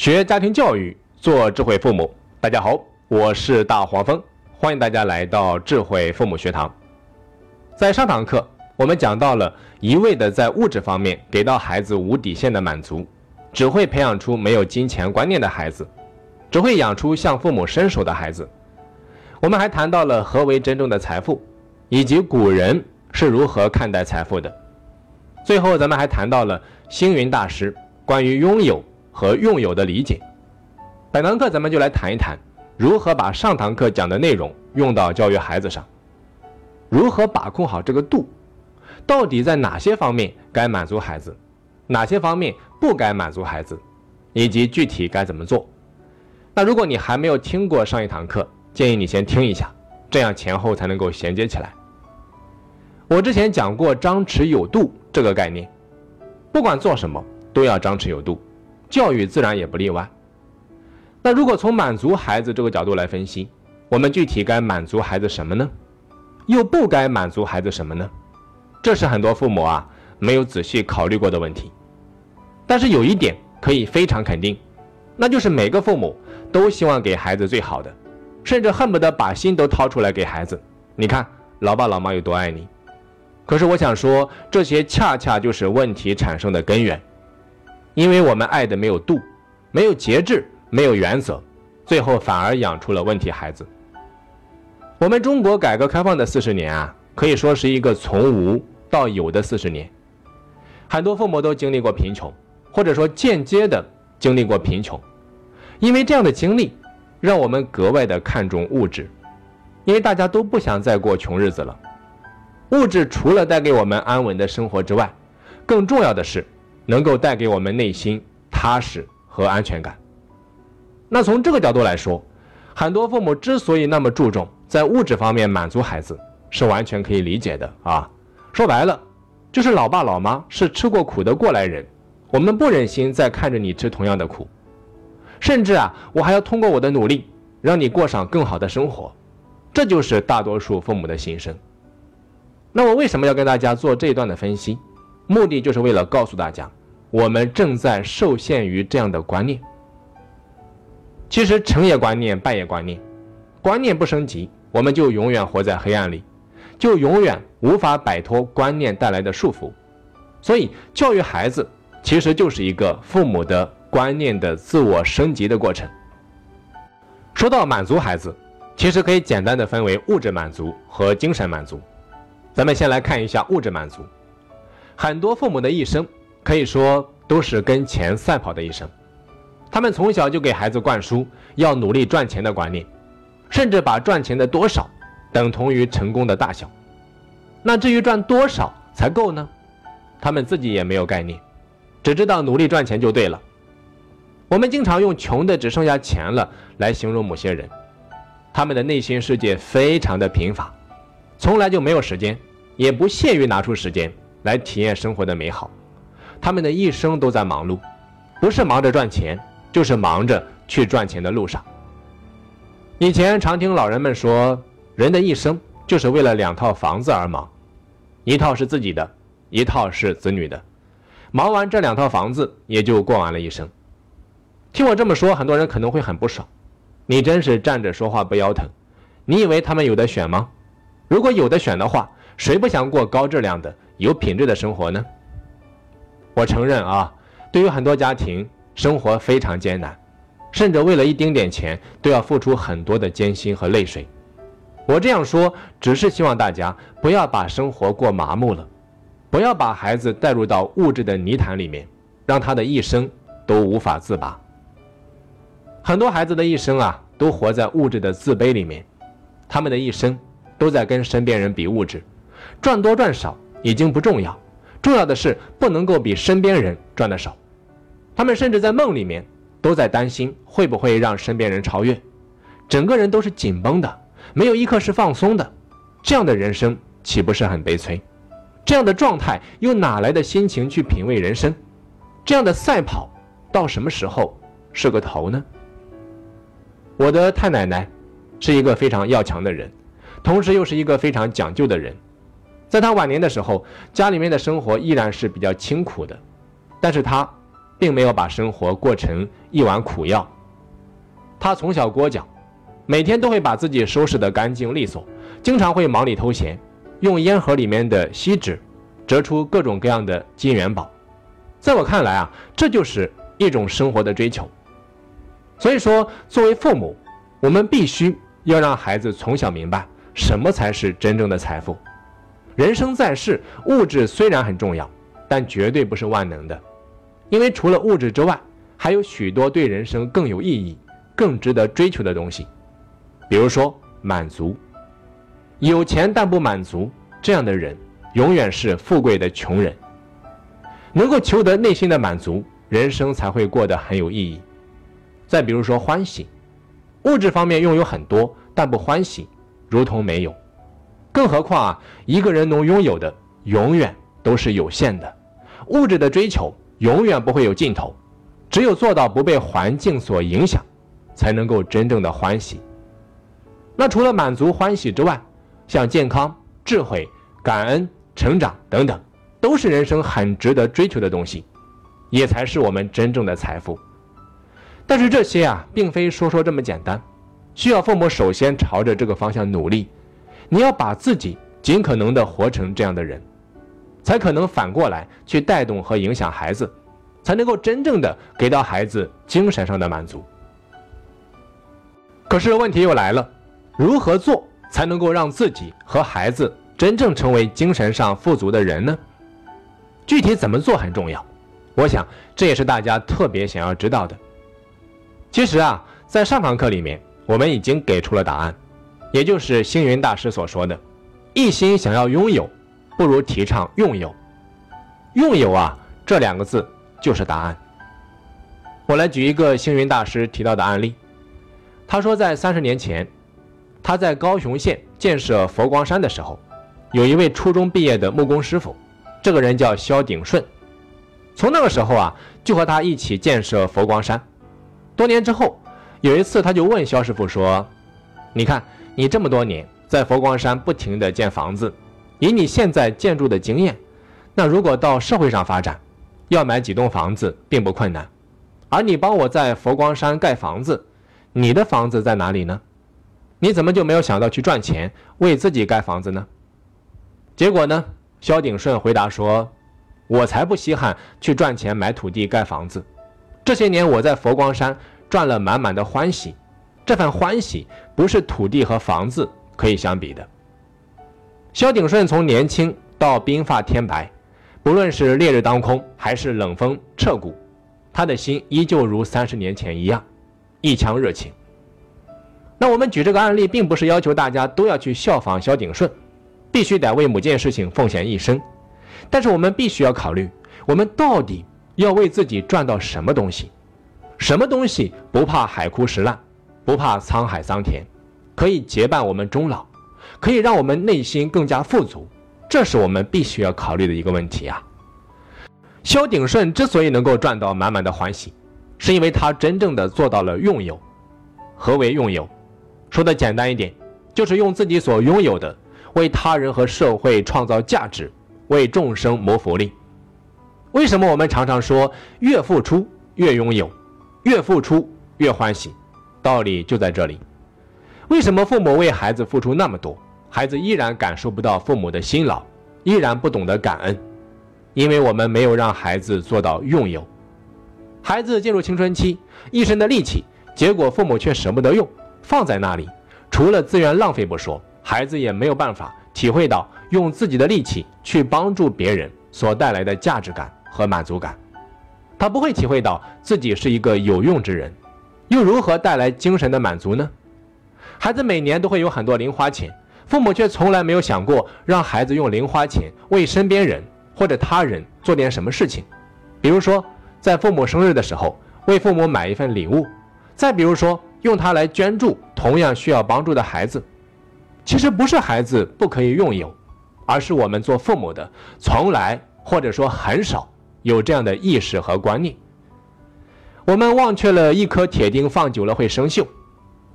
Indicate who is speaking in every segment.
Speaker 1: 学家庭教育，做智慧父母。大家好，我是大黄蜂，欢迎大家来到智慧父母学堂。在上堂课，我们讲到了一味的在物质方面给到孩子无底线的满足，只会培养出没有金钱观念的孩子，只会养出向父母伸手的孩子。我们还谈到了何为真正的财富，以及古人是如何看待财富的。最后，咱们还谈到了星云大师关于拥有。和用有的理解，本堂课咱们就来谈一谈，如何把上堂课讲的内容用到教育孩子上，如何把控好这个度，到底在哪些方面该满足孩子，哪些方面不该满足孩子，以及具体该怎么做。那如果你还没有听过上一堂课，建议你先听一下，这样前后才能够衔接起来。我之前讲过张弛有度这个概念，不管做什么都要张弛有度。教育自然也不例外。那如果从满足孩子这个角度来分析，我们具体该满足孩子什么呢？又不该满足孩子什么呢？这是很多父母啊没有仔细考虑过的问题。但是有一点可以非常肯定，那就是每个父母都希望给孩子最好的，甚至恨不得把心都掏出来给孩子。你看老爸老妈有多爱你。可是我想说，这些恰恰就是问题产生的根源。因为我们爱的没有度，没有节制，没有原则，最后反而养出了问题孩子。我们中国改革开放的四十年啊，可以说是一个从无到有的四十年。很多父母都经历过贫穷，或者说间接的经历过贫穷。因为这样的经历，让我们格外的看重物质，因为大家都不想再过穷日子了。物质除了带给我们安稳的生活之外，更重要的是。能够带给我们内心踏实和安全感。那从这个角度来说，很多父母之所以那么注重在物质方面满足孩子，是完全可以理解的啊。说白了，就是老爸老妈是吃过苦的过来人，我们不忍心再看着你吃同样的苦，甚至啊，我还要通过我的努力让你过上更好的生活。这就是大多数父母的心声。那我为什么要跟大家做这一段的分析？目的就是为了告诉大家。我们正在受限于这样的观念。其实成也观念，败也观念。观念不升级，我们就永远活在黑暗里，就永远无法摆脱观念带来的束缚。所以，教育孩子其实就是一个父母的观念的自我升级的过程。说到满足孩子，其实可以简单的分为物质满足和精神满足。咱们先来看一下物质满足。很多父母的一生。可以说都是跟钱赛跑的一生，他们从小就给孩子灌输要努力赚钱的观念，甚至把赚钱的多少等同于成功的大小。那至于赚多少才够呢？他们自己也没有概念，只知道努力赚钱就对了。我们经常用“穷的只剩下钱了”来形容某些人，他们的内心世界非常的贫乏，从来就没有时间，也不屑于拿出时间来体验生活的美好。他们的一生都在忙碌，不是忙着赚钱，就是忙着去赚钱的路上。以前常听老人们说，人的一生就是为了两套房子而忙，一套是自己的，一套是子女的。忙完这两套房子，也就过完了一生。听我这么说，很多人可能会很不爽。你真是站着说话不腰疼。你以为他们有的选吗？如果有的选的话，谁不想过高质量的、有品质的生活呢？我承认啊，对于很多家庭，生活非常艰难，甚至为了一丁点钱都要付出很多的艰辛和泪水。我这样说，只是希望大家不要把生活过麻木了，不要把孩子带入到物质的泥潭里面，让他的一生都无法自拔。很多孩子的一生啊，都活在物质的自卑里面，他们的一生都在跟身边人比物质，赚多赚少已经不重要。重要的是不能够比身边人赚的少，他们甚至在梦里面都在担心会不会让身边人超越，整个人都是紧绷的，没有一刻是放松的，这样的人生岂不是很悲催？这样的状态又哪来的心情去品味人生？这样的赛跑到什么时候是个头呢？我的太奶奶是一个非常要强的人，同时又是一个非常讲究的人。在他晚年的时候，家里面的生活依然是比较清苦的，但是他并没有把生活过成一碗苦药。他从小裹脚，每天都会把自己收拾得干净利索，经常会忙里偷闲，用烟盒里面的锡纸折出各种各样的金元宝。在我看来啊，这就是一种生活的追求。所以说，作为父母，我们必须要让孩子从小明白什么才是真正的财富。人生在世，物质虽然很重要，但绝对不是万能的，因为除了物质之外，还有许多对人生更有意义。更值得追求的东西，比如说满足。有钱但不满足，这样的人永远是富贵的穷人。能够求得内心的满足，人生才会过得很有意义。再比如说欢喜，物质方面拥有很多，但不欢喜，如同没有。更何况啊，一个人能拥有的永远都是有限的，物质的追求永远不会有尽头。只有做到不被环境所影响。才能够真正的欢喜。那除了满足欢喜之外，像健康、智慧、感恩、成长等等，都是人生很值得追求的东西，也才是我们真正的财富。但是这些啊，并非说说这么简单，需要父母首先朝着这个方向努力。你要把自己尽可能的活成这样的人，才可能反过来去带动和影响孩子，才能够真正的给到孩子精神上的满足。可是问题又来了，如何做才能够让自己和孩子真正成为精神上富足的人呢？具体怎么做很重要，我想这也是大家特别想要知道的。其实啊，在上堂课里面，我们已经给出了答案，也就是星云大师所说的：“一心想要拥有，不如提倡用有。”用有啊，这两个字就是答案。我来举一个星云大师提到的案例。他说，在三十年前，他在高雄县建设佛光山的时候，有一位初中毕业的木工师傅，这个人叫萧鼎顺。从那个时候啊，就和他一起建设佛光山。多年之后，有一次他就问萧师傅说：“你看，你这么多年在佛光山不停地建房子，以你现在建筑的经验，那如果到社会上发展，要买几栋房子并不困难，而你帮我在佛光山盖房子。”你的房子在哪里呢？你怎么就没有想到去赚钱为自己盖房子呢？结果呢？萧鼎顺回答说：“我才不稀罕去赚钱买土地盖房子。这些年我在佛光山赚了满满的欢喜，这份欢喜不是土地和房子可以相比的。”萧鼎顺从年轻到鬓发天白，不论是烈日当空还是冷风彻骨，他的心依旧如三十年前一样。一腔热情。那我们举这个案例，并不是要求大家都要去效仿萧鼎顺，必须得为某件事情奉献一生。但是我们必须要考虑，我们到底要为自己赚到什么东西？什么东西不怕海枯石烂，不怕沧海桑田，可以结伴我们终老，可以让我们内心更加富足？这是我们必须要考虑的一个问题啊。萧鼎顺之所以能够赚到满满的欢喜。是因为他真正的做到了用有。何为用有？说的简单一点，就是用自己所拥有的，为他人和社会创造价值，为众生谋福利。为什么我们常常说越付出越拥有，越付出越欢喜？道理就在这里。为什么父母为孩子付出那么多，孩子依然感受不到父母的辛劳，依然不懂得感恩？因为我们没有让孩子做到用有。孩子进入青春期，一身的力气，结果父母却舍不得用，放在那里，除了资源浪费不说，孩子也没有办法体会到用自己的力气去帮助别人所带来的价值感和满足感。他不会体会到自己是一个有用之人，又如何带来精神的满足呢？孩子每年都会有很多零花钱，父母却从来没有想过让孩子用零花钱为身边人或者他人做点什么事情，比如说。在父母生日的时候，为父母买一份礼物；再比如说，用它来捐助同样需要帮助的孩子。其实不是孩子不可以拥有，而是我们做父母的从来或者说很少有这样的意识和观念。我们忘却了一颗铁钉放久了会生锈，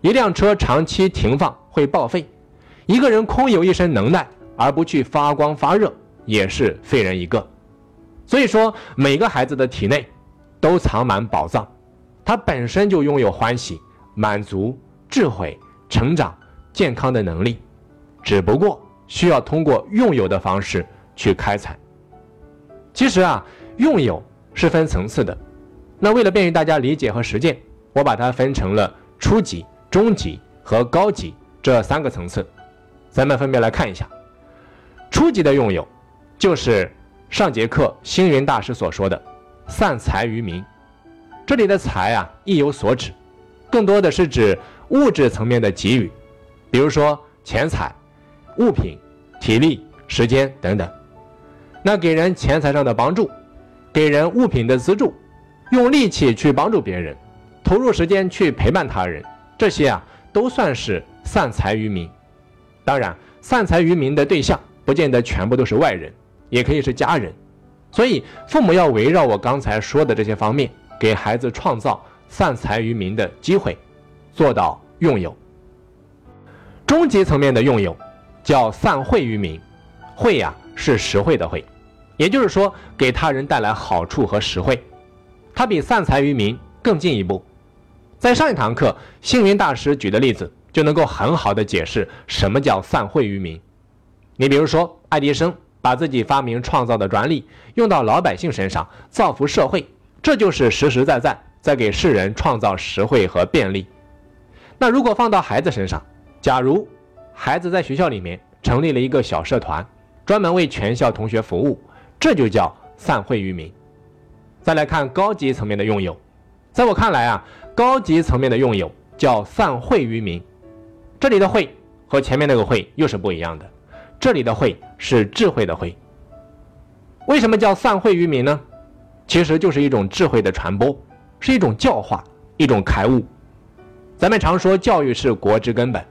Speaker 1: 一辆车长期停放会报废，一个人空有一身能耐而不去发光发热，也是废人一个。所以说，每个孩子的体内。都藏满宝藏，他本身就拥有欢喜、满足、智慧、成长、健康的能力，只不过需要通过拥有的方式去开采。其实啊，拥有是分层次的。那为了便于大家理解和实践，我把它分成了初级、中级和高级这三个层次。咱们分别来看一下。初级的用友，就是上节课星云大师所说的“散财于民”。这里的财啊，意有所指，更多的是指物质层面的给予，比如说钱财、物品、体力、时间等等。那给人钱财上的帮助，给人物品的资助，用力气去帮助别人，投入时间去陪伴他人，这些啊都算是散财于民。当然，散财于民的对象不见得全部都是外人，也可以是家人。所以，父母要围绕我刚才说的这些方面，给孩子创造散财于民的机会，做到用有。中级层面的用有，叫散惠于民，惠呀是实惠的惠。也就是说，给他人带来好处和实惠，它比散财于民更进一步。在上一堂课，星云大师举的例子就能够很好的解释什么叫散惠于民。你比如说，爱迪生把自己发明创造的专利用到老百姓身上，造福社会，这就是实实在在在给世人创造实惠和便利。那如果放到孩子身上，假如孩子在学校里面成立了一个小社团，专门为全校同学服务。这就叫散惠于民。再来看高级层面的用友，在我看来啊，高级层面的用友叫散惠于民。这里的惠和前面那个惠又是不一样的，这里的惠是智慧的惠。为什么叫散惠于民呢？其实就是一种智慧的传播，是一种教化，一种开悟。咱们常说教育是国之根本，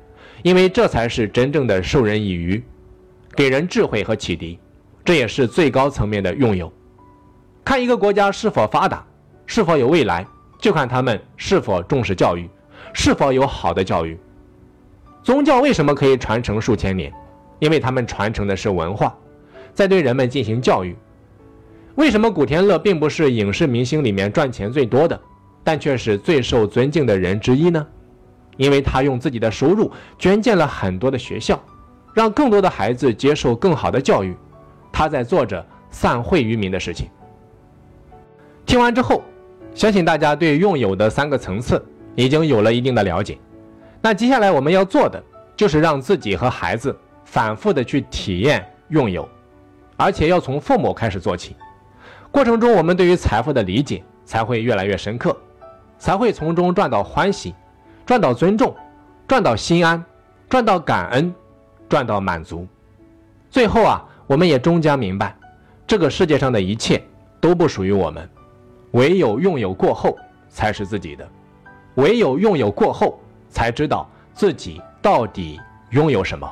Speaker 1: 因为这才是真正的授人以渔，给人智慧和启迪。这也是最高层面的用友。看一个国家是否发达，是否有未来，就看他们是否重视教育，是否有好的教育。宗教为什么可以传承数千年？因为他们传承的是文化，在对人们进行教育。为什么古天乐并不是影视明星里面赚钱最多的，但却是最受尊敬的人之一呢？因为他用自己的收入捐建了很多的学校，让更多的孩子接受更好的教育。他在做着散惠于民的事情。听完之后，相信大家对用友的三个层次已经有了一定的了解。那接下来我们要做的就是让自己和孩子反复的去体验用友，而且要从父母开始做起。过程中，我们对于财富的理解才会越来越深刻，才会从中赚到欢喜，赚到尊重，赚到心安，赚到感恩，赚到满足。最后啊。我们也终将明白，这个世界上的一切都不属于我们，唯有拥有过后才是自己的，唯有拥有过后才知道自己到底拥有什么。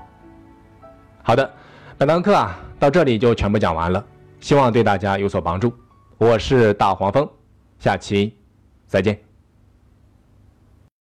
Speaker 1: 好的，本堂课啊到这里就全部讲完了，希望对大家有所帮助。我是大黄蜂，下期再见。